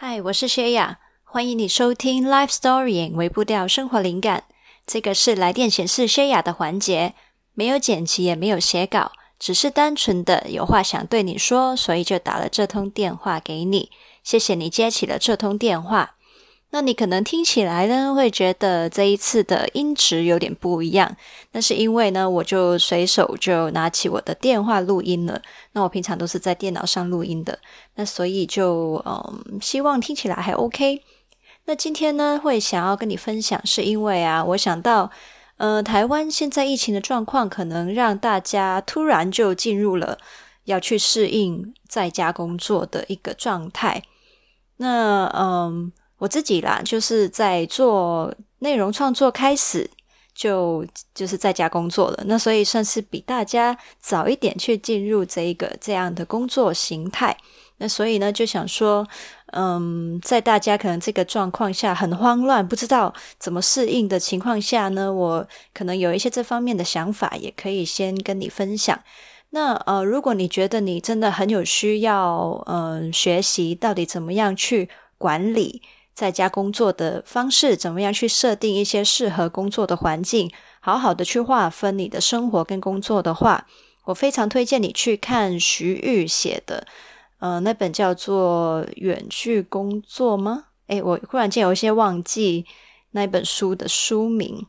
嗨，我是薛雅，欢迎你收听《Life Story》微步调生活灵感。这个是来电显示薛雅的环节，没有剪辑，也没有写稿，只是单纯的有话想对你说，所以就打了这通电话给你。谢谢你接起了这通电话。那你可能听起来呢，会觉得这一次的音质有点不一样。那是因为呢，我就随手就拿起我的电话录音了。那我平常都是在电脑上录音的，那所以就嗯，希望听起来还 OK。那今天呢，会想要跟你分享，是因为啊，我想到，呃，台湾现在疫情的状况，可能让大家突然就进入了要去适应在家工作的一个状态。那嗯。我自己啦，就是在做内容创作开始就就是在家工作了，那所以算是比大家早一点去进入这一个这样的工作形态。那所以呢，就想说，嗯，在大家可能这个状况下很慌乱，不知道怎么适应的情况下呢，我可能有一些这方面的想法，也可以先跟你分享。那呃，如果你觉得你真的很有需要，嗯，学习到底怎么样去管理。在家工作的方式，怎么样去设定一些适合工作的环境，好好的去划分你的生活跟工作的话，我非常推荐你去看徐玉写的，呃，那本叫做《远距工作》吗？诶，我忽然间有一些忘记那本书的书名，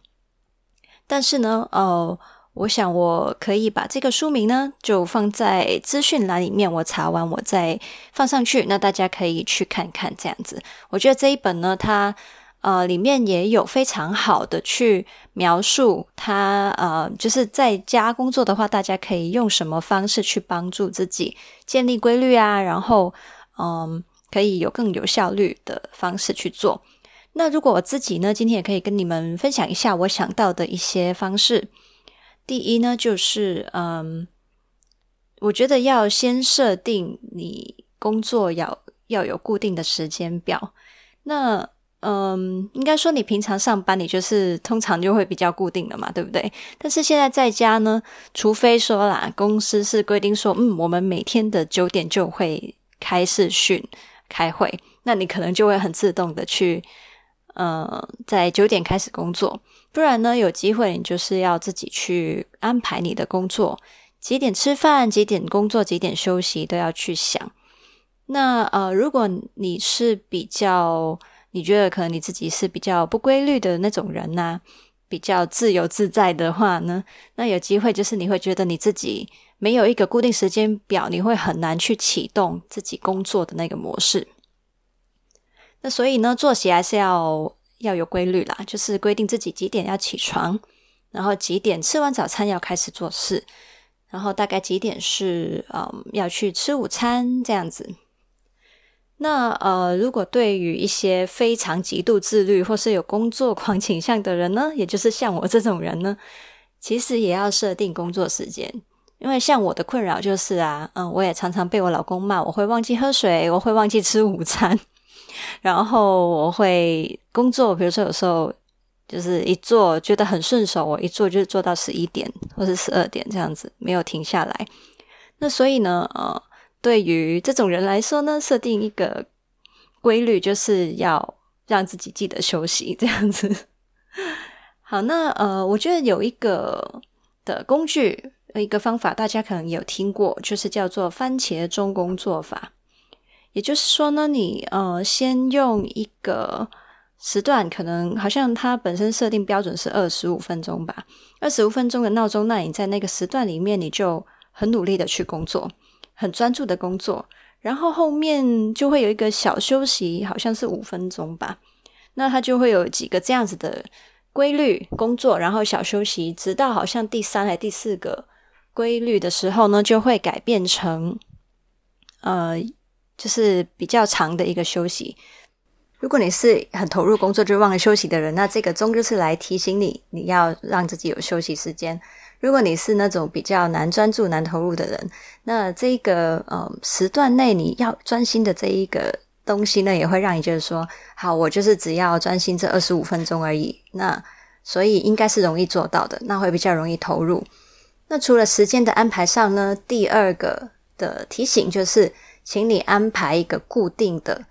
但是呢，哦、我想我可以把这个书名呢，就放在资讯栏里面。我查完，我再放上去，那大家可以去看看。这样子，我觉得这一本呢，它呃里面也有非常好的去描述它呃，就是在家工作的话，大家可以用什么方式去帮助自己建立规律啊，然后嗯、可以有更有效率的方式去做。那如果我自己呢，今天也可以跟你们分享一下我想到的一些方式。第一呢，就是嗯，我觉得要先设定你工作要要有固定的时间表。那嗯，应该说你平常上班，你就是通常就会比较固定的嘛，对不对？但是现在在家呢，除非说啦，公司是规定说，嗯，我们每天的九点就会开视讯开会，那你可能就会很自动的去。呃，在九点开始工作，不然呢，有机会你就是要自己去安排你的工作，几点吃饭，几点工作，几点休息，都要去想。那呃，如果你是比较，你觉得可能你自己是比较不规律的那种人呐，比较自由自在的话呢，那有机会就是你会觉得你自己没有一个固定时间表，你会很难去启动自己工作的那个模式。那所以呢，作息还是要要有规律啦，就是规定自己几点要起床，然后几点吃完早餐要开始做事，然后大概几点是嗯要去吃午餐这样子。那呃，如果对于一些非常极度自律或是有工作狂倾向的人呢，也就是像我这种人呢，其实也要设定工作时间，因为像我的困扰就是啊，嗯，我也常常被我老公骂，我会忘记喝水，我会忘记吃午餐。然后我会工作，比如说有时候就是一做觉得很顺手，我一做就是做到十一点或是十二点这样子，没有停下来。那所以呢，呃，对于这种人来说呢，设定一个规律，就是要让自己记得休息，这样子。好，那呃，我觉得有一个的工具，一个方法，大家可能有听过，就是叫做番茄钟工作法。也就是说呢，你呃先用一个时段，可能好像它本身设定标准是二十五分钟吧，二十五分钟的闹钟，那你在那个时段里面，你就很努力的去工作，很专注的工作，然后后面就会有一个小休息，好像是五分钟吧，那它就会有几个这样子的规律工作，然后小休息，直到好像第三还第四个规律的时候呢，就会改变成呃。就是比较长的一个休息。如果你是很投入工作就忘了休息的人，那这个钟就是来提醒你，你要让自己有休息时间。如果你是那种比较难专注、难投入的人，那这个呃时段内你要专心的这一个东西呢，也会让你觉得说，好，我就是只要专心这二十五分钟而已。那所以应该是容易做到的，那会比较容易投入。那除了时间的安排上呢，第二个的提醒就是。请你安排一个固定的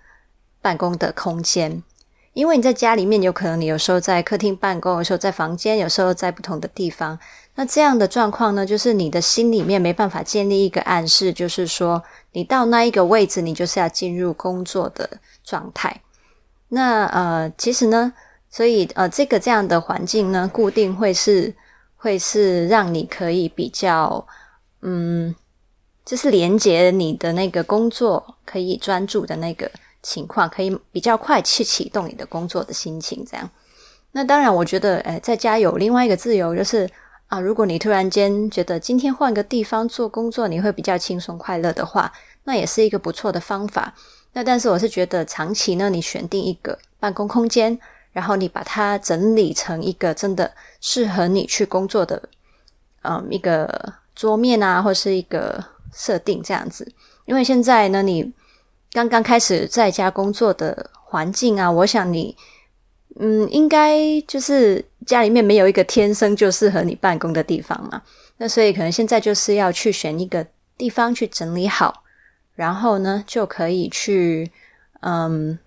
办公的空间。因为你在家里面，有可能你有时候在客厅办公，有时候在房间，有时候在不同的地方。那这样的状况呢，就是你的心里面没办法建立一个暗示，就是说你到那一个位置，你就是要进入工作的状态。那呃，其实呢，所以呃，这个这样的环境呢，固定会是会是让你可以比较嗯，就是连接你的那个工作可以专注的那个。情况可以比较快去启动你的工作的心情，这样。那当然，我觉得，诶，在家有另外一个自由，就是啊，如果你突然间觉得今天换个地方做工作，你会比较轻松快乐的话，那也是一个不错的方法。那但是，我是觉得长期呢，你选定一个办公空间，然后你把它整理成一个真的适合你去工作的，嗯，一个桌面啊，或是一个设定这样子。因为现在呢，你。刚刚开始在家工作的环境啊，我想你，嗯，应该就是家里面没有一个天生就适合你办公的地方嘛。那所以可能现在就是要去选一个地方去整理好，然后呢就可以去，嗯，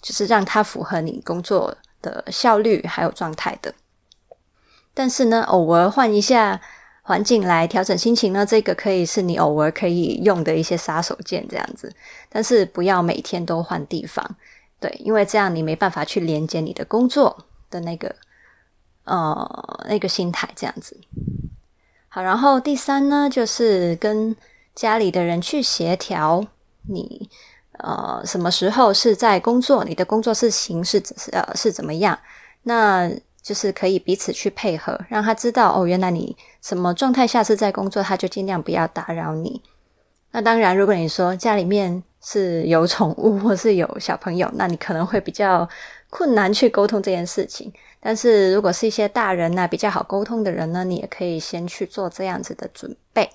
就是让它符合你工作的效率还有状态的。但是呢，偶尔换一下。环境来调整心情呢，这个可以是你偶尔可以用的一些杀手锏，这样子。但是不要每天都换地方，对，因为这样你没办法去连接你的工作的那个呃那个心态，这样子。好，然后第三呢，就是跟家里的人去协调你呃什么时候是在工作，你的工作是形式是呃是怎么样，那。就是可以彼此去配合，让他知道哦，原来你什么状态下是在工作，他就尽量不要打扰你。那当然，如果你说家里面是有宠物或是有小朋友，那你可能会比较困难去沟通这件事情。但是如果是一些大人呢，比较好沟通的人呢，你也可以先去做这样子的准备。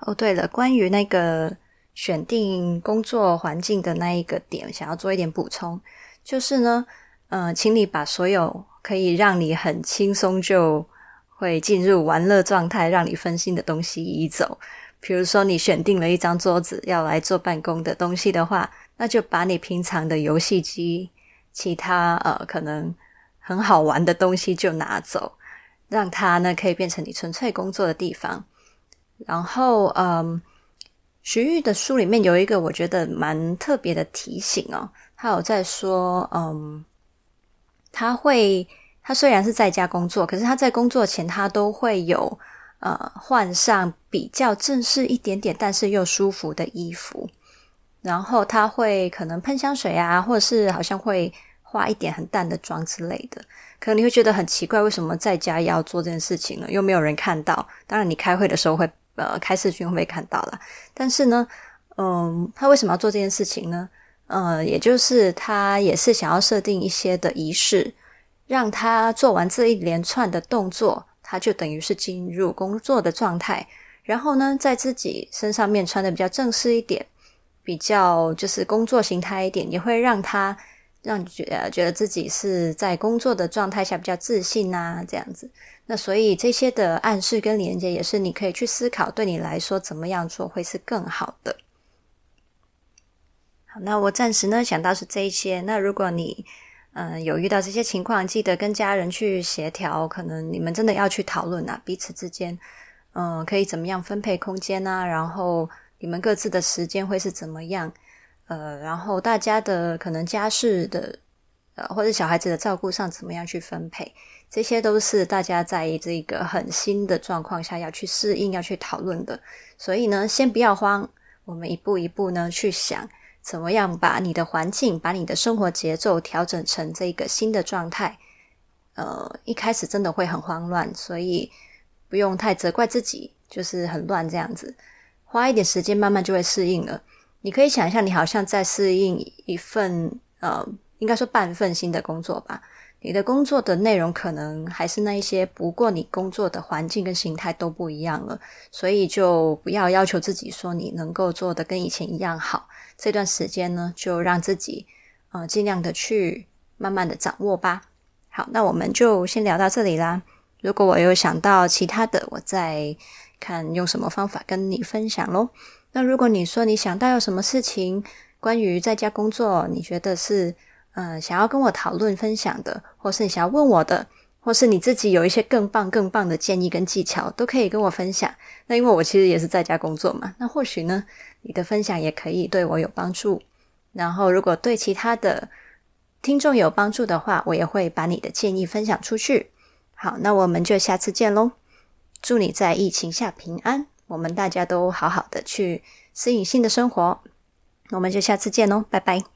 哦，对了，关于那个选定工作环境的那一个点，想要做一点补充，就是呢。嗯、请你把所有可以让你很轻松就会进入玩乐状态、让你分心的东西移走。比如说，你选定了一张桌子要来做办公的东西的话，那就把你平常的游戏机、其他呃可能很好玩的东西就拿走，让它呢可以变成你纯粹工作的地方。然后，嗯，徐玉的书里面有一个我觉得蛮特别的提醒哦，他有在说，嗯。他会，他虽然是在家工作，可是他在工作前，他都会有呃换上比较正式一点点，但是又舒服的衣服。然后他会可能喷香水啊，或者是好像会化一点很淡的妆之类的。可能你会觉得很奇怪，为什么在家要做这件事情呢？又没有人看到。当然，你开会的时候会呃开视讯会被看到啦。但是呢，嗯，他为什么要做这件事情呢？呃，也就是他也是想要设定一些的仪式，让他做完这一连串的动作，他就等于是进入工作的状态。然后呢，在自己身上面穿的比较正式一点，比较就是工作形态一点，也会让他让觉得觉得自己是在工作的状态下比较自信啊，这样子。那所以这些的暗示跟连接，也是你可以去思考，对你来说怎么样做会是更好的。那我暂时呢想到是这一些。那如果你嗯、有遇到这些情况，记得跟家人去协调。可能你们真的要去讨论啊，彼此之间嗯、可以怎么样分配空间啊，然后你们各自的时间会是怎么样？呃，然后大家的可能家事的呃或者小孩子的照顾上怎么样去分配？这些都是大家在这个很新的状况下要去适应、要去讨论的。所以呢，先不要慌，我们一步一步呢去想。怎么样把你的环境、把你的生活节奏调整成这个新的状态？呃，一开始真的会很慌乱，所以不用太责怪自己，就是很乱这样子。花一点时间，慢慢就会适应了。你可以想象，你好像在适应一份呃，应该说半份新的工作吧。你的工作的内容可能还是那一些，不过你工作的环境跟形态都不一样了，所以就不要要求自己说你能够做得跟以前一样好。这段时间呢，就让自己呃尽量的去慢慢的掌握吧。好，那我们就先聊到这里啦。如果我有想到其他的，我再看用什么方法跟你分享喽。那如果你说你想到有什么事情关于在家工作，你觉得是呃想要跟我讨论分享的，或是你想要问我的，或是你自己有一些更棒更棒的建议跟技巧，都可以跟我分享。那因为我其实也是在家工作嘛，那或许呢，你的分享也可以对我有帮助。然后如果对其他的听众有帮助的话，我也会把你的建议分享出去。好，那我们就下次见喽！祝你在疫情下平安，我们大家都好好的去适应新的生活。我们就下次见喽，拜拜。